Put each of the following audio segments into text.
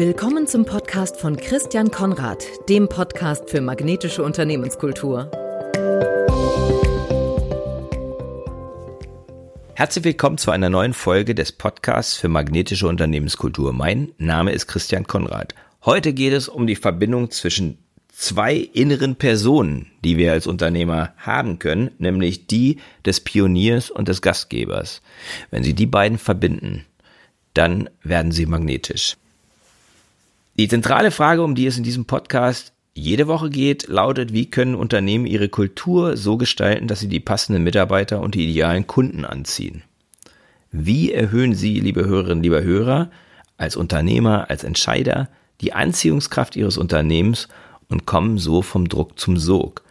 Willkommen zum Podcast von Christian Konrad, dem Podcast für magnetische Unternehmenskultur. Herzlich willkommen zu einer neuen Folge des Podcasts für magnetische Unternehmenskultur. Mein Name ist Christian Konrad. Heute geht es um die Verbindung zwischen zwei inneren Personen, die wir als Unternehmer haben können, nämlich die des Pioniers und des Gastgebers. Wenn Sie die beiden verbinden, dann werden Sie magnetisch. Die zentrale Frage, um die es in diesem Podcast jede Woche geht, lautet, wie können Unternehmen ihre Kultur so gestalten, dass sie die passenden Mitarbeiter und die idealen Kunden anziehen? Wie erhöhen Sie, liebe Hörerinnen, lieber Hörer, als Unternehmer, als Entscheider, die Anziehungskraft Ihres Unternehmens und kommen so vom Druck zum Sog.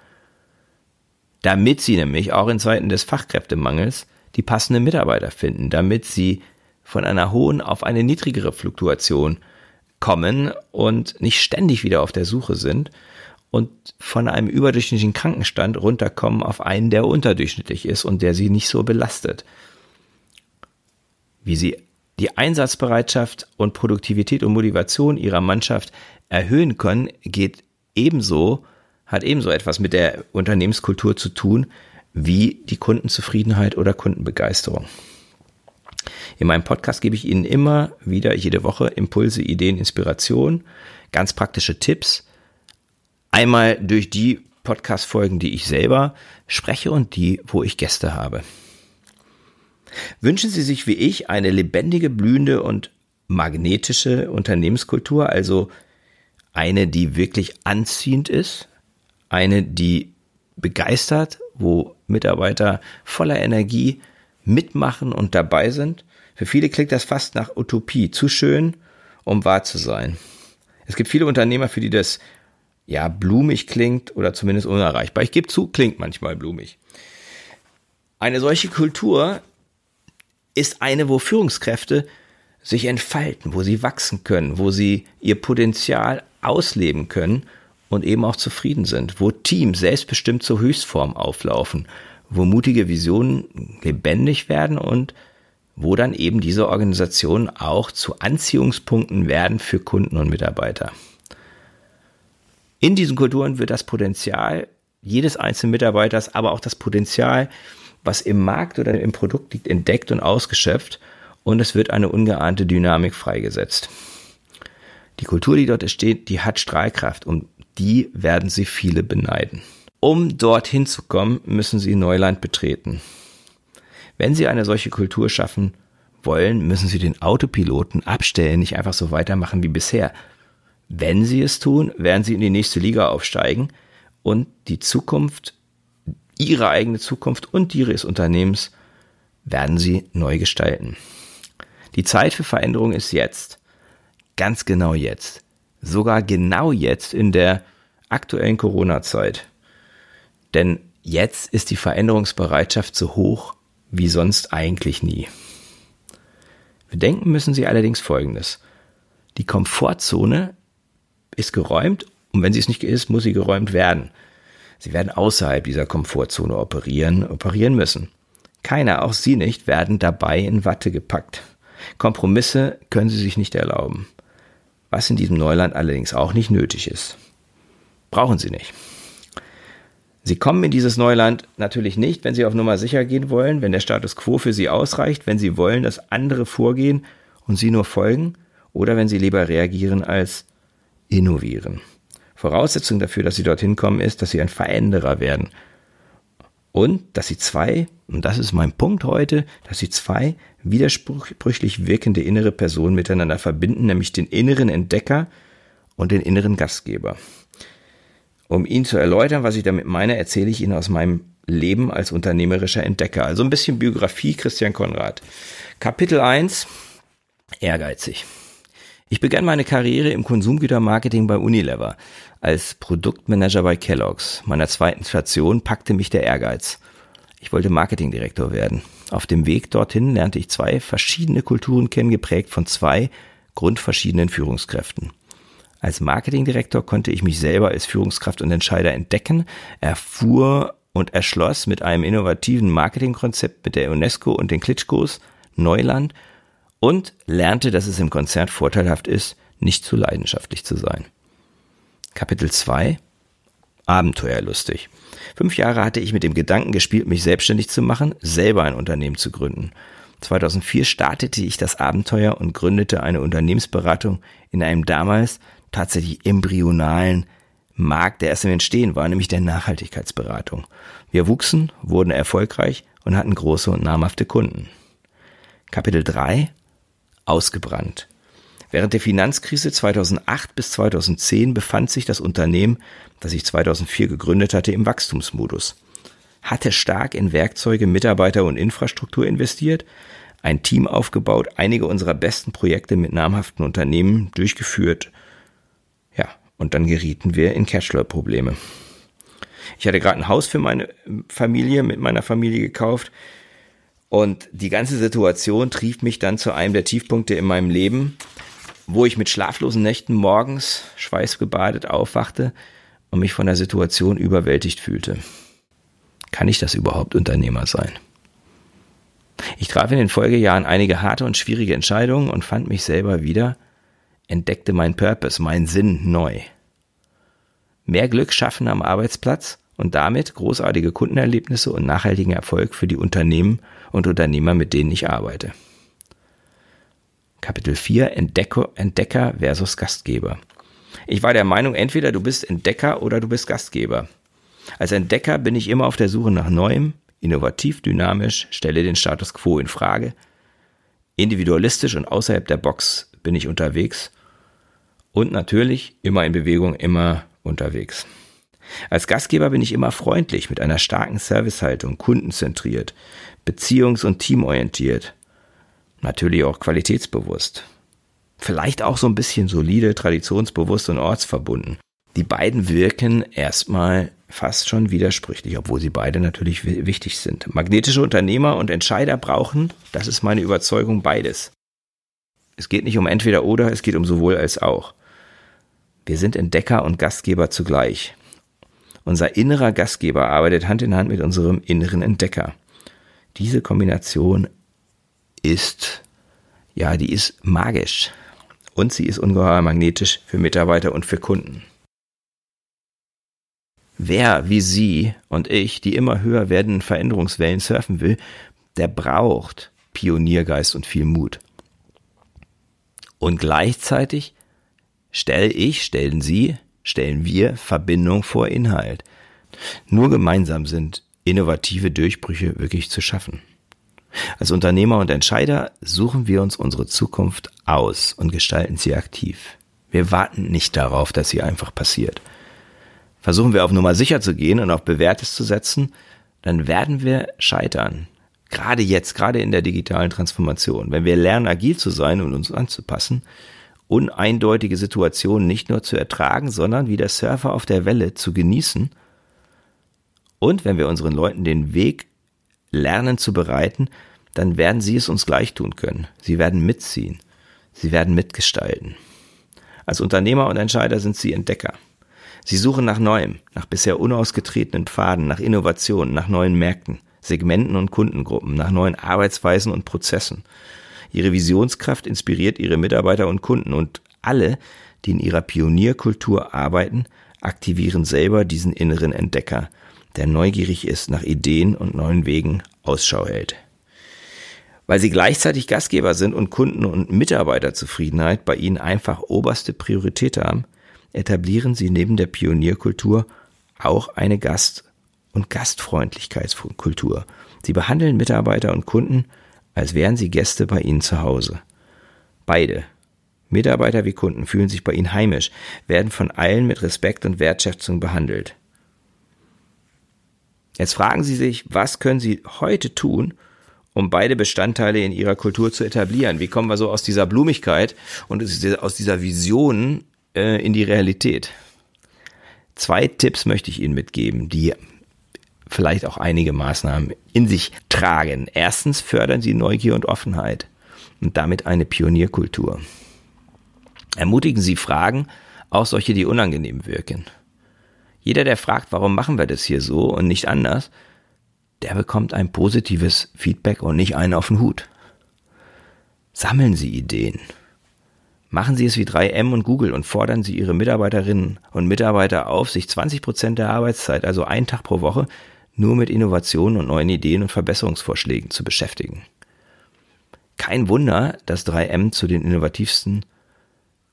Damit sie nämlich auch in Zeiten des Fachkräftemangels die passenden Mitarbeiter finden, damit sie von einer hohen auf eine niedrigere Fluktuation kommen und nicht ständig wieder auf der Suche sind und von einem überdurchschnittlichen Krankenstand runterkommen auf einen, der unterdurchschnittlich ist und der sie nicht so belastet. Wie sie die Einsatzbereitschaft und Produktivität und Motivation ihrer Mannschaft erhöhen können, geht ebenso, hat ebenso etwas mit der Unternehmenskultur zu tun, wie die Kundenzufriedenheit oder Kundenbegeisterung. In meinem Podcast gebe ich Ihnen immer wieder jede Woche Impulse, Ideen, Inspiration, ganz praktische Tipps. Einmal durch die Podcast-Folgen, die ich selber spreche und die, wo ich Gäste habe. Wünschen Sie sich wie ich eine lebendige, blühende und magnetische Unternehmenskultur, also eine, die wirklich anziehend ist, eine, die begeistert, wo Mitarbeiter voller Energie mitmachen und dabei sind. Für viele klingt das fast nach Utopie, zu schön, um wahr zu sein. Es gibt viele Unternehmer, für die das ja blumig klingt oder zumindest unerreichbar. Ich gebe zu, klingt manchmal blumig. Eine solche Kultur ist eine, wo Führungskräfte sich entfalten, wo sie wachsen können, wo sie ihr Potenzial ausleben können und eben auch zufrieden sind, wo Teams selbstbestimmt zur Höchstform auflaufen, wo mutige Visionen lebendig werden und wo dann eben diese Organisationen auch zu Anziehungspunkten werden für Kunden und Mitarbeiter. In diesen Kulturen wird das Potenzial jedes einzelnen Mitarbeiters, aber auch das Potenzial, was im Markt oder im Produkt liegt, entdeckt und ausgeschöpft und es wird eine ungeahnte Dynamik freigesetzt. Die Kultur, die dort entsteht, die hat Strahlkraft und die werden sie viele beneiden. Um dorthin zu kommen, müssen sie Neuland betreten. Wenn sie eine solche Kultur schaffen wollen, müssen sie den Autopiloten abstellen, nicht einfach so weitermachen wie bisher. Wenn sie es tun, werden sie in die nächste Liga aufsteigen und die Zukunft, ihre eigene Zukunft und die ihres Unternehmens werden sie neu gestalten. Die Zeit für Veränderung ist jetzt ganz genau jetzt. Sogar genau jetzt in der aktuellen Corona-Zeit. Denn jetzt ist die Veränderungsbereitschaft so hoch wie sonst eigentlich nie. Bedenken müssen Sie allerdings Folgendes. Die Komfortzone ist geräumt und wenn sie es nicht ist, muss sie geräumt werden. Sie werden außerhalb dieser Komfortzone operieren, operieren müssen. Keiner, auch Sie nicht, werden dabei in Watte gepackt. Kompromisse können Sie sich nicht erlauben was in diesem Neuland allerdings auch nicht nötig ist. Brauchen Sie nicht. Sie kommen in dieses Neuland natürlich nicht, wenn Sie auf Nummer sicher gehen wollen, wenn der Status quo für Sie ausreicht, wenn Sie wollen, dass andere vorgehen und Sie nur folgen, oder wenn Sie lieber reagieren als innovieren. Voraussetzung dafür, dass Sie dorthin kommen, ist, dass Sie ein Veränderer werden. Und dass Sie zwei, und das ist mein Punkt heute, dass Sie zwei widersprüchlich wirkende innere Personen miteinander verbinden, nämlich den inneren Entdecker und den inneren Gastgeber. Um Ihnen zu erläutern, was ich damit meine, erzähle ich Ihnen aus meinem Leben als unternehmerischer Entdecker. Also ein bisschen Biografie Christian Konrad. Kapitel 1. Ehrgeizig. Ich begann meine Karriere im Konsumgütermarketing bei Unilever als Produktmanager bei Kellogg's. Meiner zweiten Station packte mich der Ehrgeiz. Ich wollte Marketingdirektor werden. Auf dem Weg dorthin lernte ich zwei verschiedene Kulturen kennen, geprägt von zwei grundverschiedenen Führungskräften. Als Marketingdirektor konnte ich mich selber als Führungskraft und Entscheider entdecken, erfuhr und erschloss mit einem innovativen Marketingkonzept mit der UNESCO und den Klitschkos Neuland und lernte, dass es im Konzert vorteilhaft ist, nicht zu leidenschaftlich zu sein. Kapitel 2 Abenteuerlustig. Fünf Jahre hatte ich mit dem Gedanken gespielt, mich selbstständig zu machen, selber ein Unternehmen zu gründen. 2004 startete ich das Abenteuer und gründete eine Unternehmensberatung in einem damals tatsächlich embryonalen Markt, der erst im Entstehen war, nämlich der Nachhaltigkeitsberatung. Wir wuchsen, wurden erfolgreich und hatten große und namhafte Kunden. Kapitel 3 Ausgebrannt. Während der Finanzkrise 2008 bis 2010 befand sich das Unternehmen, das ich 2004 gegründet hatte, im Wachstumsmodus. Hatte stark in Werkzeuge, Mitarbeiter und Infrastruktur investiert, ein Team aufgebaut, einige unserer besten Projekte mit namhaften Unternehmen durchgeführt. Und dann gerieten wir in Cashflow-Probleme. Ich hatte gerade ein Haus für meine Familie, mit meiner Familie gekauft. Und die ganze Situation trieb mich dann zu einem der Tiefpunkte in meinem Leben, wo ich mit schlaflosen Nächten morgens schweißgebadet aufwachte und mich von der Situation überwältigt fühlte. Kann ich das überhaupt Unternehmer sein? Ich traf in den Folgejahren einige harte und schwierige Entscheidungen und fand mich selber wieder, entdeckte meinen Purpose, meinen Sinn neu. Mehr Glück schaffen am Arbeitsplatz und damit großartige Kundenerlebnisse und nachhaltigen Erfolg für die Unternehmen und Unternehmer, mit denen ich arbeite. Kapitel 4 Entdecker, Entdecker versus Gastgeber. Ich war der Meinung, entweder du bist Entdecker oder du bist Gastgeber. Als Entdecker bin ich immer auf der Suche nach Neuem, innovativ, dynamisch, stelle den Status quo in Frage. Individualistisch und außerhalb der Box bin ich unterwegs. Und natürlich immer in Bewegung, immer unterwegs. Als Gastgeber bin ich immer freundlich, mit einer starken Servicehaltung, kundenzentriert, beziehungs- und teamorientiert. Natürlich auch qualitätsbewusst. Vielleicht auch so ein bisschen solide, traditionsbewusst und ortsverbunden. Die beiden wirken erstmal fast schon widersprüchlich, obwohl sie beide natürlich wichtig sind. Magnetische Unternehmer und Entscheider brauchen, das ist meine Überzeugung, beides. Es geht nicht um entweder oder, es geht um sowohl als auch. Wir sind Entdecker und Gastgeber zugleich. Unser innerer Gastgeber arbeitet Hand in Hand mit unserem inneren Entdecker. Diese Kombination ist, ja, die ist magisch. Und sie ist ungeheuer magnetisch für Mitarbeiter und für Kunden. Wer wie Sie und ich die immer höher werdenden Veränderungswellen surfen will, der braucht Pioniergeist und viel Mut. Und gleichzeitig stelle ich, stellen Sie, stellen wir Verbindung vor Inhalt. Nur gemeinsam sind innovative Durchbrüche wirklich zu schaffen. Als Unternehmer und Entscheider suchen wir uns unsere Zukunft aus und gestalten sie aktiv. Wir warten nicht darauf, dass sie einfach passiert. Versuchen wir auf Nummer sicher zu gehen und auf Bewährtes zu setzen, dann werden wir scheitern. Gerade jetzt, gerade in der digitalen Transformation. Wenn wir lernen, agil zu sein und uns anzupassen, uneindeutige Situationen nicht nur zu ertragen, sondern wie der Surfer auf der Welle zu genießen. Und wenn wir unseren Leuten den Weg lernen zu bereiten, dann werden sie es uns gleich tun können. Sie werden mitziehen. Sie werden mitgestalten. Als Unternehmer und Entscheider sind sie Entdecker. Sie suchen nach Neuem, nach bisher unausgetretenen Pfaden, nach Innovationen, nach neuen Märkten, Segmenten und Kundengruppen, nach neuen Arbeitsweisen und Prozessen. Ihre Visionskraft inspiriert ihre Mitarbeiter und Kunden und alle, die in ihrer Pionierkultur arbeiten, aktivieren selber diesen inneren Entdecker, der neugierig ist nach Ideen und neuen Wegen Ausschau hält. Weil sie gleichzeitig Gastgeber sind und Kunden- und Mitarbeiterzufriedenheit bei ihnen einfach oberste Priorität haben, etablieren sie neben der Pionierkultur auch eine Gast- und Gastfreundlichkeitskultur. Sie behandeln Mitarbeiter und Kunden, als wären sie Gäste bei ihnen zu Hause. Beide, Mitarbeiter wie Kunden, fühlen sich bei ihnen heimisch, werden von allen mit Respekt und Wertschätzung behandelt. Jetzt fragen Sie sich, was können Sie heute tun, um beide Bestandteile in Ihrer Kultur zu etablieren? Wie kommen wir so aus dieser Blumigkeit und aus dieser Vision äh, in die Realität. Zwei Tipps möchte ich Ihnen mitgeben, die vielleicht auch einige Maßnahmen in sich tragen. Erstens fördern Sie Neugier und Offenheit und damit eine Pionierkultur. Ermutigen Sie Fragen, auch solche, die unangenehm wirken. Jeder, der fragt, warum machen wir das hier so und nicht anders, der bekommt ein positives Feedback und nicht einen auf den Hut. Sammeln Sie Ideen. Machen Sie es wie 3M und Google und fordern Sie Ihre Mitarbeiterinnen und Mitarbeiter auf, sich 20 Prozent der Arbeitszeit, also einen Tag pro Woche, nur mit Innovationen und neuen Ideen und Verbesserungsvorschlägen zu beschäftigen. Kein Wunder, dass 3M zu den innovativsten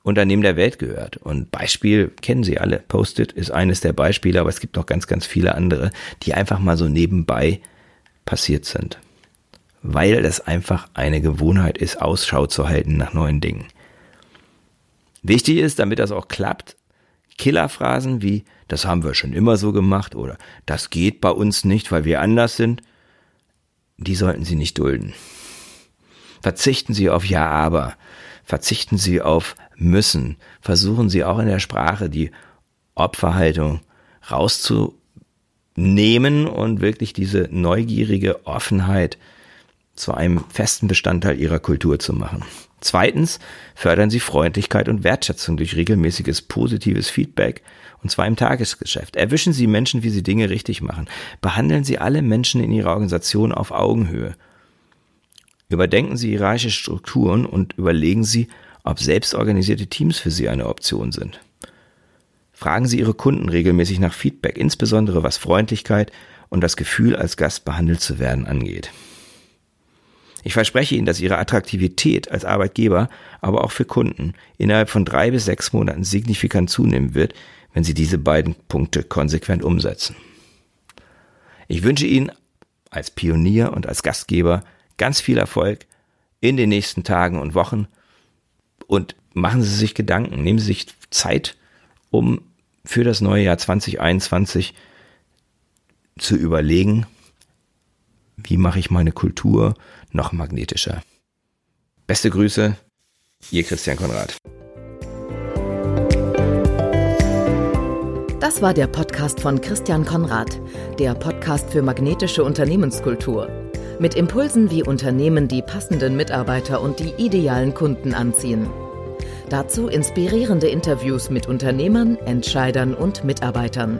Unternehmen der Welt gehört. Und Beispiel kennen Sie alle. Post-it ist eines der Beispiele, aber es gibt noch ganz, ganz viele andere, die einfach mal so nebenbei passiert sind. Weil es einfach eine Gewohnheit ist, Ausschau zu halten nach neuen Dingen. Wichtig ist, damit das auch klappt, Killerphrasen wie das haben wir schon immer so gemacht oder das geht bei uns nicht, weil wir anders sind, die sollten Sie nicht dulden. Verzichten Sie auf Ja, aber. Verzichten Sie auf müssen. Versuchen Sie auch in der Sprache die Opferhaltung rauszunehmen und wirklich diese neugierige Offenheit zu einem festen Bestandteil Ihrer Kultur zu machen. Zweitens fördern Sie Freundlichkeit und Wertschätzung durch regelmäßiges positives Feedback und zwar im Tagesgeschäft. Erwischen Sie Menschen, wie sie Dinge richtig machen. Behandeln Sie alle Menschen in Ihrer Organisation auf Augenhöhe. Überdenken Sie hierarchische Strukturen und überlegen Sie, ob selbstorganisierte Teams für Sie eine Option sind. Fragen Sie Ihre Kunden regelmäßig nach Feedback, insbesondere was Freundlichkeit und das Gefühl, als Gast behandelt zu werden angeht. Ich verspreche Ihnen, dass Ihre Attraktivität als Arbeitgeber, aber auch für Kunden innerhalb von drei bis sechs Monaten signifikant zunehmen wird, wenn Sie diese beiden Punkte konsequent umsetzen. Ich wünsche Ihnen als Pionier und als Gastgeber ganz viel Erfolg in den nächsten Tagen und Wochen und machen Sie sich Gedanken, nehmen Sie sich Zeit, um für das neue Jahr 2021 zu überlegen, wie mache ich meine Kultur noch magnetischer. Beste Grüße, Ihr Christian Konrad. Das war der Podcast von Christian Konrad, der Podcast für magnetische Unternehmenskultur. Mit Impulsen, wie Unternehmen die passenden Mitarbeiter und die idealen Kunden anziehen. Dazu inspirierende Interviews mit Unternehmern, Entscheidern und Mitarbeitern.